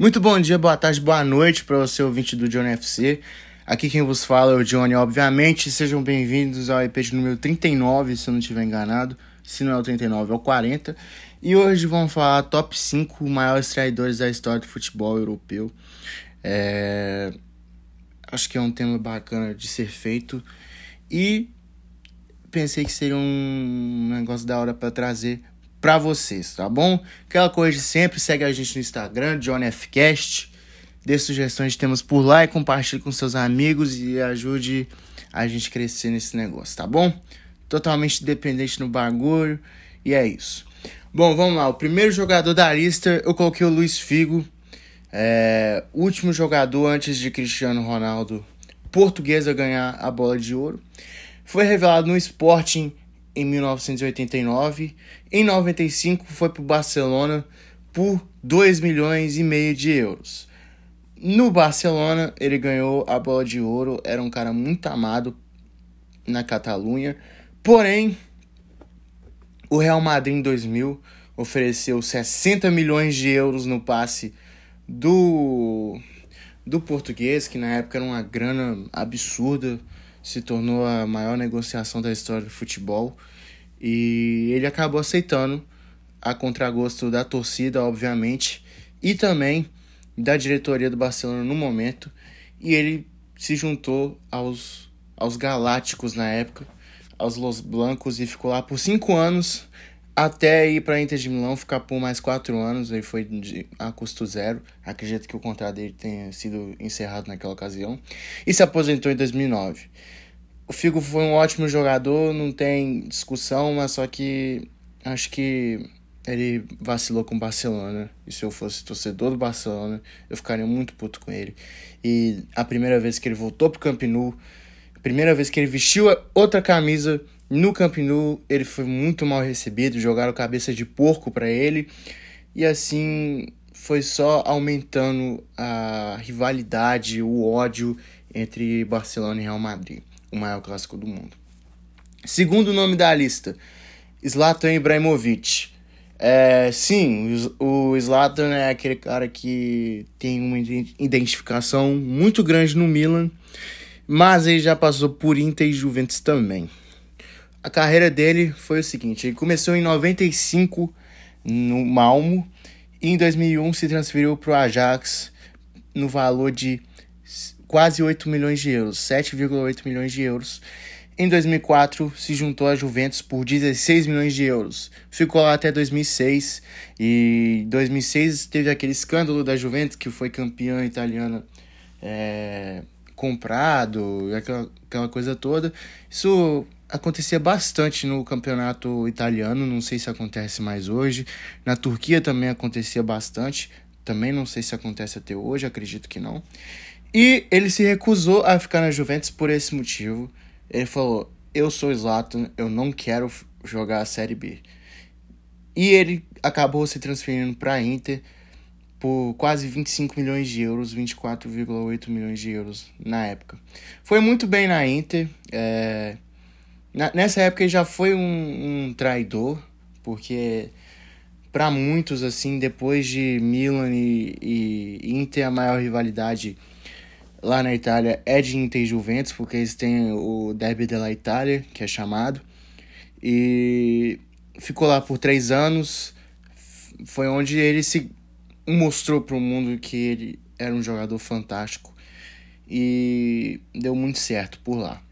Muito bom dia, boa tarde, boa noite para você ouvinte do Johnny FC. Aqui quem vos fala é o Johnny, obviamente. Sejam bem-vindos ao EP de número 39, se eu não estiver enganado. Se não é o 39, é o 40. E hoje vamos falar top 5 maiores traidores da história do futebol europeu. É... Acho que é um tema bacana de ser feito. E pensei que seria um negócio da hora para trazer para vocês, tá bom? Aquela coisa de sempre, segue a gente no Instagram, JohnFcast, dê sugestões de temas por lá e compartilhe com seus amigos e ajude a gente crescer nesse negócio, tá bom? Totalmente dependente no bagulho e é isso. Bom, vamos lá. O primeiro jogador da lista eu coloquei o Luiz Figo, é, último jogador antes de Cristiano Ronaldo português a ganhar a bola de ouro. Foi revelado no Sporting em 1989. Em 95 foi para o Barcelona por 2 milhões e meio de euros. No Barcelona ele ganhou a bola de ouro, era um cara muito amado na Catalunha. Porém, o Real Madrid em 2000 ofereceu 60 milhões de euros no passe do do português, que na época era uma grana absurda se tornou a maior negociação da história do futebol e ele acabou aceitando a contragosto da torcida, obviamente, e também da diretoria do Barcelona no momento, e ele se juntou aos, aos Galácticos na época, aos Los Blancos, e ficou lá por cinco anos, até ir para Inter de Milão, ficar por mais quatro anos, ele foi de, a custo zero, acredito que o contrato dele tenha sido encerrado naquela ocasião, e se aposentou em 2009. O Figo foi um ótimo jogador, não tem discussão, mas só que acho que ele vacilou com o Barcelona. E se eu fosse torcedor do Barcelona, eu ficaria muito puto com ele. E a primeira vez que ele voltou pro Camp Nou, a primeira vez que ele vestiu outra camisa no Camp Nou, ele foi muito mal recebido, jogaram cabeça de porco para ele. E assim foi só aumentando a rivalidade, o ódio entre Barcelona e Real Madrid o maior clássico do mundo. Segundo nome da lista, Zlatan Ibrahimovic. É, sim, o Zlatan é aquele cara que tem uma identificação muito grande no Milan, mas ele já passou por Inter e Juventus também. A carreira dele foi o seguinte: ele começou em 95 no Malmo e em 2001 se transferiu para o Ajax no valor de quase 8 milhões de euros, 7,8 milhões de euros. Em 2004, se juntou à Juventus por 16 milhões de euros. Ficou lá até 2006 e em 2006 teve aquele escândalo da Juventus que foi campeã italiana é, comprado, aquela, aquela coisa toda. Isso acontecia bastante no campeonato italiano, não sei se acontece mais hoje. Na Turquia também acontecia bastante, também não sei se acontece até hoje, acredito que não. E ele se recusou a ficar na Juventus por esse motivo. Ele falou: Eu sou Zlatan, eu não quero jogar a Série B. E ele acabou se transferindo para a Inter por quase 25 milhões de euros, 24,8 milhões de euros na época. Foi muito bem na Inter. É... nessa época ele já foi um, um traidor, porque para muitos, assim, depois de Milan e, e Inter, a maior rivalidade lá na Itália é de Inter e Juventus, porque eles têm o Derby della Itália, que é chamado. E ficou lá por três anos. Foi onde ele se mostrou para o mundo que ele era um jogador fantástico. E deu muito certo por lá.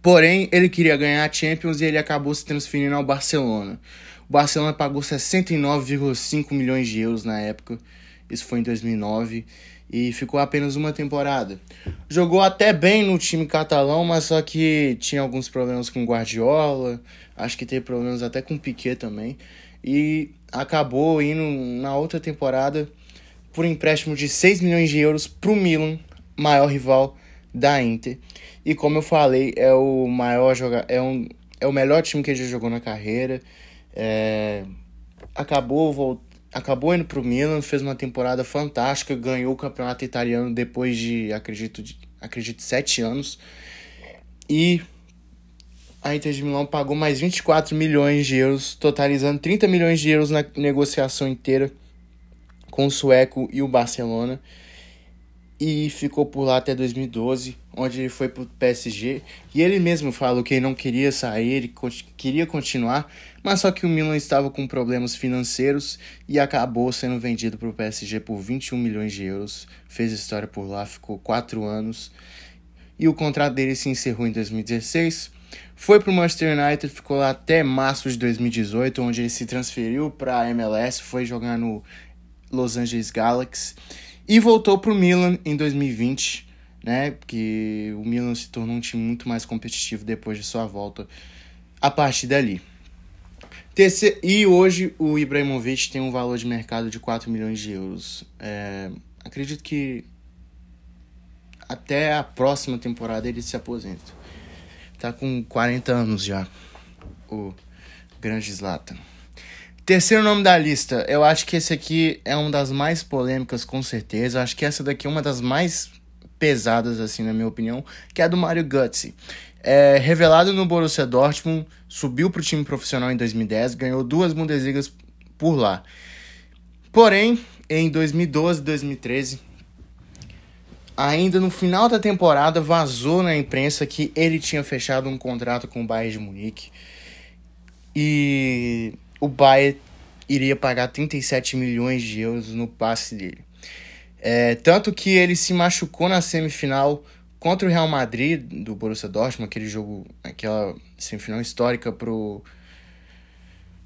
Porém, ele queria ganhar a Champions e ele acabou se transferindo ao Barcelona. O Barcelona pagou 69,5 milhões de euros na época. Isso foi em 2009 e ficou apenas uma temporada. Jogou até bem no time catalão, mas só que tinha alguns problemas com Guardiola, acho que teve problemas até com Piquet também, e acabou indo na outra temporada por empréstimo de 6 milhões de euros para o Milan, maior rival da Inter. E como eu falei, é o maior jogador, é, um, é o melhor time que ele já jogou na carreira. É, acabou acabou indo pro Milan, fez uma temporada fantástica, ganhou o campeonato italiano depois de, acredito, de, acredito, sete anos. E a Inter de Milão pagou mais 24 milhões de euros, totalizando 30 milhões de euros na negociação inteira com o Sueco e o Barcelona e ficou por lá até 2012, onde ele foi para o PSG. E ele mesmo falou que ele não queria sair, ele queria continuar, mas só que o Milan estava com problemas financeiros e acabou sendo vendido para o PSG por 21 milhões de euros. Fez história por lá, ficou quatro anos e o contrato dele se encerrou em 2016. Foi para o Manchester United, ficou lá até março de 2018, onde ele se transferiu para a MLS, foi jogar no Los Angeles Galaxy e voltou para o Milan em 2020, né? Porque o Milan se tornou um time muito mais competitivo depois de sua volta a partir dali. E hoje o Ibrahimovic tem um valor de mercado de 4 milhões de euros. É, acredito que até a próxima temporada ele se aposenta. Tá com 40 anos já, o grande Zlatan. Terceiro nome da lista, eu acho que esse aqui é uma das mais polêmicas, com certeza. Eu acho que essa daqui é uma das mais pesadas, assim, na minha opinião, que é a do Mario Götze. É, revelado no Borussia Dortmund, subiu para o time profissional em 2010, ganhou duas Bundesligas por lá. Porém, em 2012 e 2013, ainda no final da temporada, vazou na imprensa que ele tinha fechado um contrato com o Bayern de Munique. E o Bayern iria pagar 37 milhões de euros no passe dele. É, tanto que ele se machucou na semifinal contra o Real Madrid do Borussia Dortmund, aquele jogo, aquela semifinal histórica pro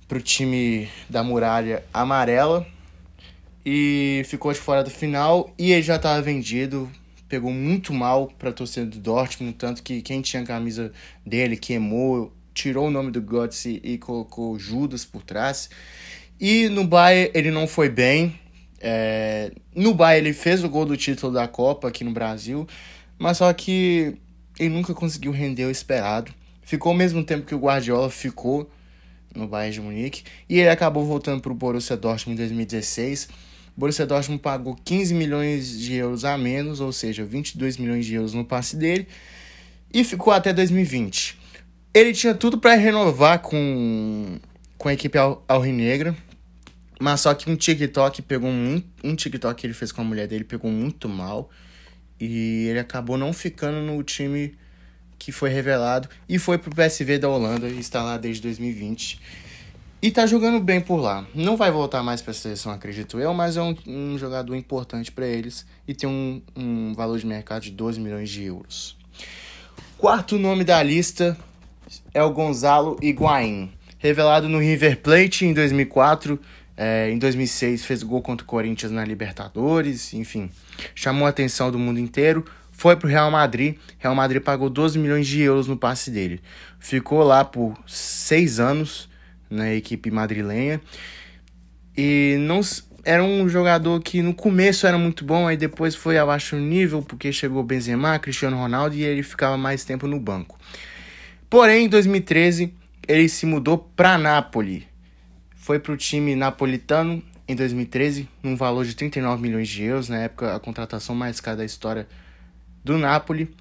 pro time da Muralha Amarela e ficou de fora do final e ele já estava vendido, pegou muito mal para a torcida do Dortmund, tanto que quem tinha a camisa dele queimou, tirou o nome do Götze e colocou Judas por trás. E no Bayern ele não foi bem. É... No Bayern ele fez o gol do título da Copa aqui no Brasil, mas só que ele nunca conseguiu render o esperado. Ficou ao mesmo tempo que o Guardiola ficou no Bayern de Munique e ele acabou voltando para o Borussia Dortmund em 2016 Borussia Dortmund pagou 15 milhões de euros a menos, ou seja, 22 milhões de euros no passe dele, e ficou até 2020. Ele tinha tudo para renovar com, com a equipe alrinegra, mas só que um TikTok pegou muito, um TikTok que ele fez com a mulher dele pegou muito mal e ele acabou não ficando no time que foi revelado e foi pro PSV da Holanda e está lá desde 2020. E tá jogando bem por lá. Não vai voltar mais pra seleção, acredito eu, mas é um, um jogador importante para eles e tem um, um valor de mercado de 12 milhões de euros. Quarto nome da lista é o Gonzalo Higuaín. Revelado no River Plate em 2004, é, em 2006 fez gol contra o Corinthians na Libertadores, enfim, chamou a atenção do mundo inteiro. Foi pro Real Madrid. Real Madrid pagou 12 milhões de euros no passe dele. Ficou lá por seis anos na equipe madrilenha. E não era um jogador que no começo era muito bom, aí depois foi abaixo o nível, porque chegou Benzema, Cristiano Ronaldo e ele ficava mais tempo no banco. Porém, em 2013, ele se mudou para Nápoles. Foi para o time napolitano em 2013, num valor de 39 milhões de euros, na época a contratação mais cara da história do Napoli.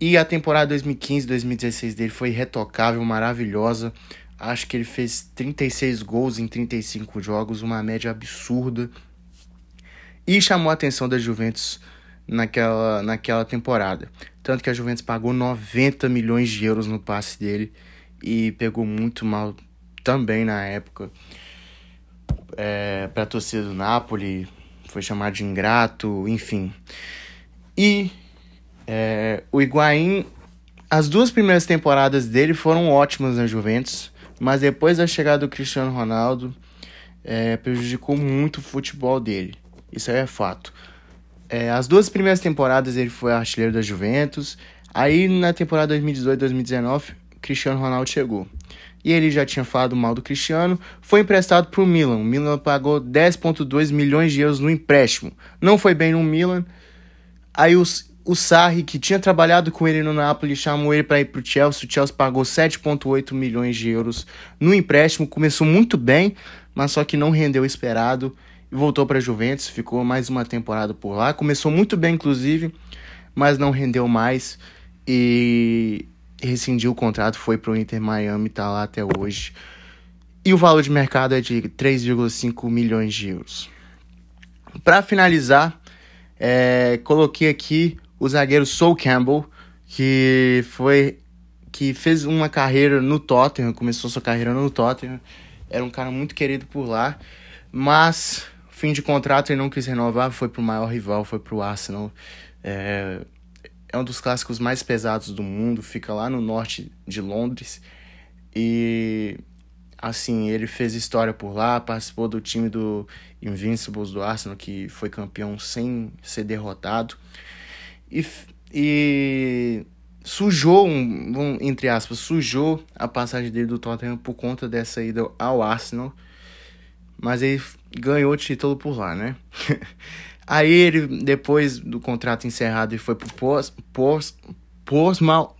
E a temporada 2015-2016 dele foi retocável, maravilhosa. Acho que ele fez 36 gols em 35 jogos, uma média absurda. E chamou a atenção da Juventus naquela, naquela temporada. Tanto que a Juventus pagou 90 milhões de euros no passe dele e pegou muito mal também na época. É, para a torcida do Napoli, foi chamado de ingrato, enfim. E é, o Higuaín, as duas primeiras temporadas dele foram ótimas na Juventus. Mas depois da chegada do Cristiano Ronaldo, é, prejudicou muito o futebol dele. Isso aí é fato. É, as duas primeiras temporadas ele foi artilheiro da Juventus. Aí na temporada 2018-2019, Cristiano Ronaldo chegou. E ele já tinha falado mal do Cristiano, foi emprestado para o Milan. O Milan pagou 10,2 milhões de euros no empréstimo. Não foi bem no Milan. Aí os, o Sarri, que tinha trabalhado com ele no Napoli, chamou ele para ir para o Chelsea. O Chelsea pagou 7,8 milhões de euros no empréstimo. Começou muito bem, mas só que não rendeu o esperado e voltou para a Juventus. Ficou mais uma temporada por lá. Começou muito bem, inclusive, mas não rendeu mais e rescindiu o contrato. Foi para o Inter Miami, está lá até hoje. E o valor de mercado é de 3,5 milhões de euros. Para finalizar, é, coloquei aqui o zagueiro Sol Campbell, que foi que fez uma carreira no Tottenham, começou sua carreira no Tottenham, era um cara muito querido por lá, mas fim de contrato ele não quis renovar, foi pro maior rival, foi pro Arsenal. É, é um dos clássicos mais pesados do mundo, fica lá no norte de Londres e assim, ele fez história por lá, participou do time do Invincibles do Arsenal, que foi campeão sem ser derrotado. E, e sujou, um, entre aspas, sujou a passagem dele do Tottenham por conta dessa ida ao Arsenal. Mas ele ganhou o título por lá, né? Aí ele, depois do contrato encerrado, ele foi pro Portsmouth,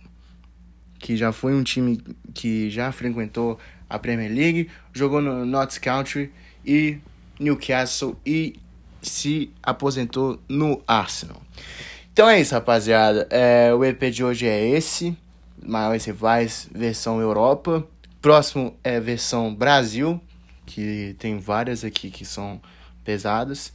que já foi um time que já frequentou a Premier League, jogou no Notts Country e Newcastle e se aposentou no Arsenal. Então é isso, rapaziada. É, o EP de hoje é esse. Maiores rivais, versão Europa. Próximo é versão Brasil, que tem várias aqui que são pesadas.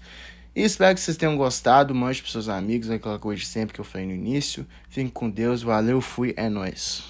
E espero que vocês tenham gostado. Mande para seus amigos, aquela coisa de sempre que eu falei no início. Fiquem com Deus, valeu, fui, é nóis.